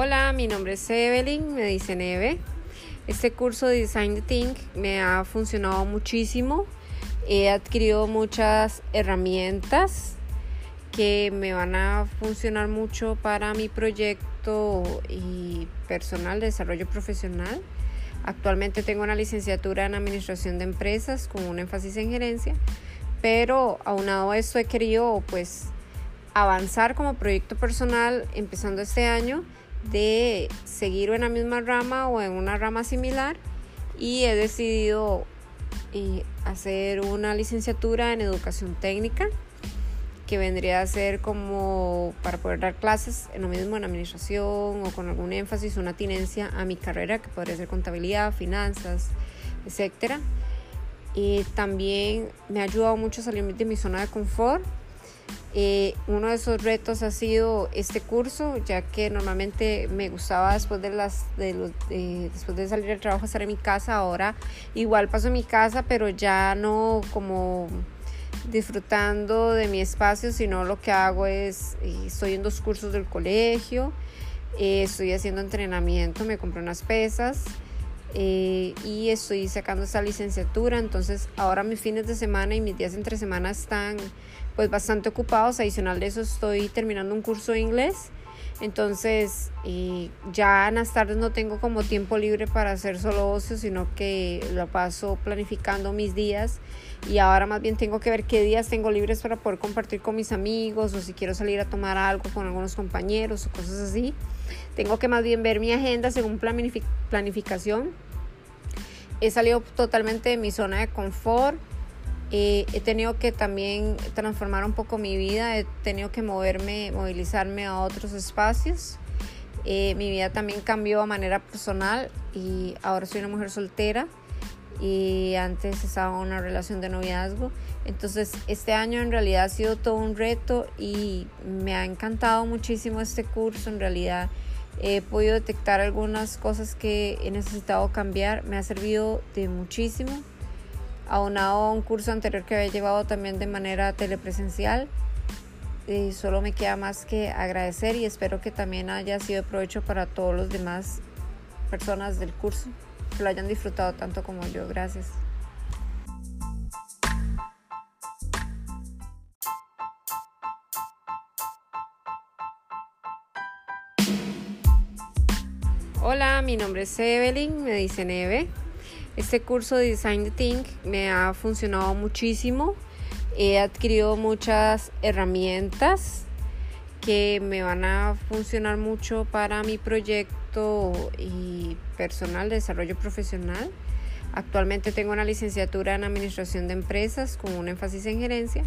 Hola, mi nombre es Evelyn, me dicen Eve. Este curso de Design Think me ha funcionado muchísimo. He adquirido muchas herramientas que me van a funcionar mucho para mi proyecto y personal, desarrollo profesional. Actualmente tengo una licenciatura en Administración de Empresas con un énfasis en gerencia, pero aunado a esto he querido pues avanzar como proyecto personal empezando este año de seguir en la misma rama o en una rama similar y he decidido eh, hacer una licenciatura en educación técnica que vendría a ser como para poder dar clases en lo mismo en administración o con algún énfasis, una tinencia a mi carrera que podría ser contabilidad, finanzas, etcétera. Y también me ha ayudado mucho a salir de mi zona de confort eh, uno de esos retos ha sido este curso, ya que normalmente me gustaba después de las de los, después de salir del trabajo estar en mi casa. Ahora igual paso en mi casa, pero ya no como disfrutando de mi espacio, sino lo que hago es eh, estoy en dos cursos del colegio, eh, estoy haciendo entrenamiento, me compré unas pesas. Y estoy sacando esa licenciatura entonces ahora mis fines de semana y mis días entre semana están pues bastante ocupados. Adicional de eso estoy terminando un curso de inglés. Entonces ya en las tardes no tengo como tiempo libre para hacer solo ocio, sino que lo paso planificando mis días y ahora más bien tengo que ver qué días tengo libres para poder compartir con mis amigos o si quiero salir a tomar algo con algunos compañeros o cosas así. Tengo que más bien ver mi agenda según planificación. He salido totalmente de mi zona de confort he tenido que también transformar un poco mi vida, he tenido que moverme, movilizarme a otros espacios. Eh, mi vida también cambió a manera personal y ahora soy una mujer soltera y antes estaba en una relación de noviazgo. Entonces este año en realidad ha sido todo un reto y me ha encantado muchísimo este curso. En realidad he podido detectar algunas cosas que he necesitado cambiar. Me ha servido de muchísimo aunado a un curso anterior que había llevado también de manera telepresencial. Y solo me queda más que agradecer y espero que también haya sido de provecho para todos los demás personas del curso, que lo hayan disfrutado tanto como yo. Gracias. Hola, mi nombre es Evelyn, me dicen Eve. Este curso de Design Think me ha funcionado muchísimo. He adquirido muchas herramientas que me van a funcionar mucho para mi proyecto y personal, desarrollo profesional. Actualmente tengo una licenciatura en Administración de Empresas con un énfasis en gerencia,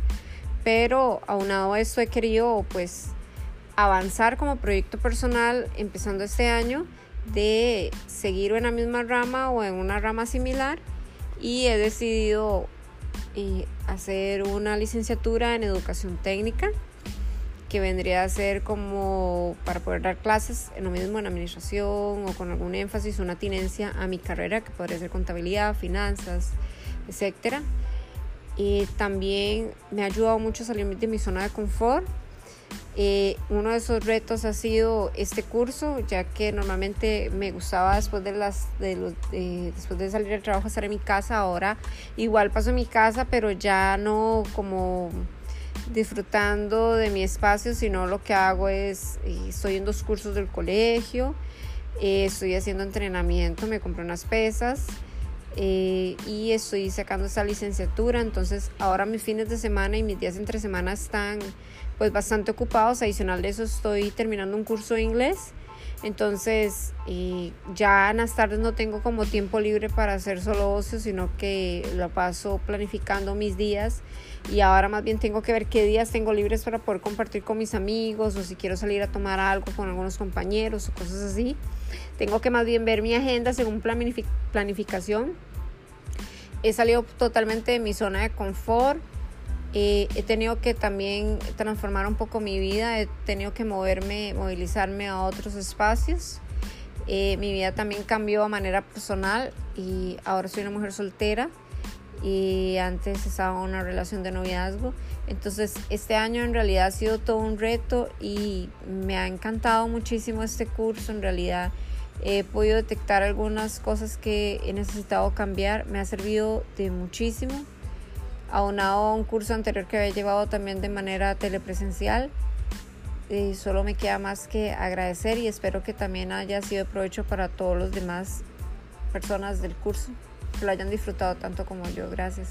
pero aunado a esto he querido pues avanzar como proyecto personal empezando este año de seguir en la misma rama o en una rama similar y he decidido eh, hacer una licenciatura en educación técnica que vendría a ser como para poder dar clases en lo mismo en administración o con algún énfasis, una tinencia a mi carrera que podría ser contabilidad, finanzas, etcétera. Y también me ha ayudado mucho a salir de mi zona de confort eh, uno de esos retos ha sido este curso, ya que normalmente me gustaba después de las después de salir del trabajo estar en mi casa. Ahora igual paso en mi casa, pero ya no como disfrutando de mi espacio, sino lo que hago es eh, estoy en dos cursos del colegio, eh, estoy haciendo entrenamiento, me compré unas pesas. Y estoy sacando esa licenciatura entonces ahora mis fines de semana y mis días entre semana están pues bastante ocupados. Adicional de eso estoy terminando un curso de inglés. Entonces ya en las tardes no tengo como tiempo libre para hacer solo ocio, sino que lo paso planificando mis días y ahora más bien tengo que ver qué días tengo libres para poder compartir con mis amigos o si quiero salir a tomar algo con algunos compañeros o cosas así. Tengo que más bien ver mi agenda según planificación. He salido totalmente de mi zona de confort he tenido que también transformar un poco mi vida, he tenido que moverme, movilizarme a otros espacios. Eh, mi vida también cambió a manera personal y ahora soy una mujer soltera y antes estaba en una relación de noviazgo. Entonces este año en realidad ha sido todo un reto y me ha encantado muchísimo este curso. En realidad he podido detectar algunas cosas que he necesitado cambiar. Me ha servido de muchísimo. Aunado a un curso anterior que había llevado también de manera telepresencial. Y solo me queda más que agradecer y espero que también haya sido de provecho para todos los demás personas del curso que lo hayan disfrutado tanto como yo. Gracias.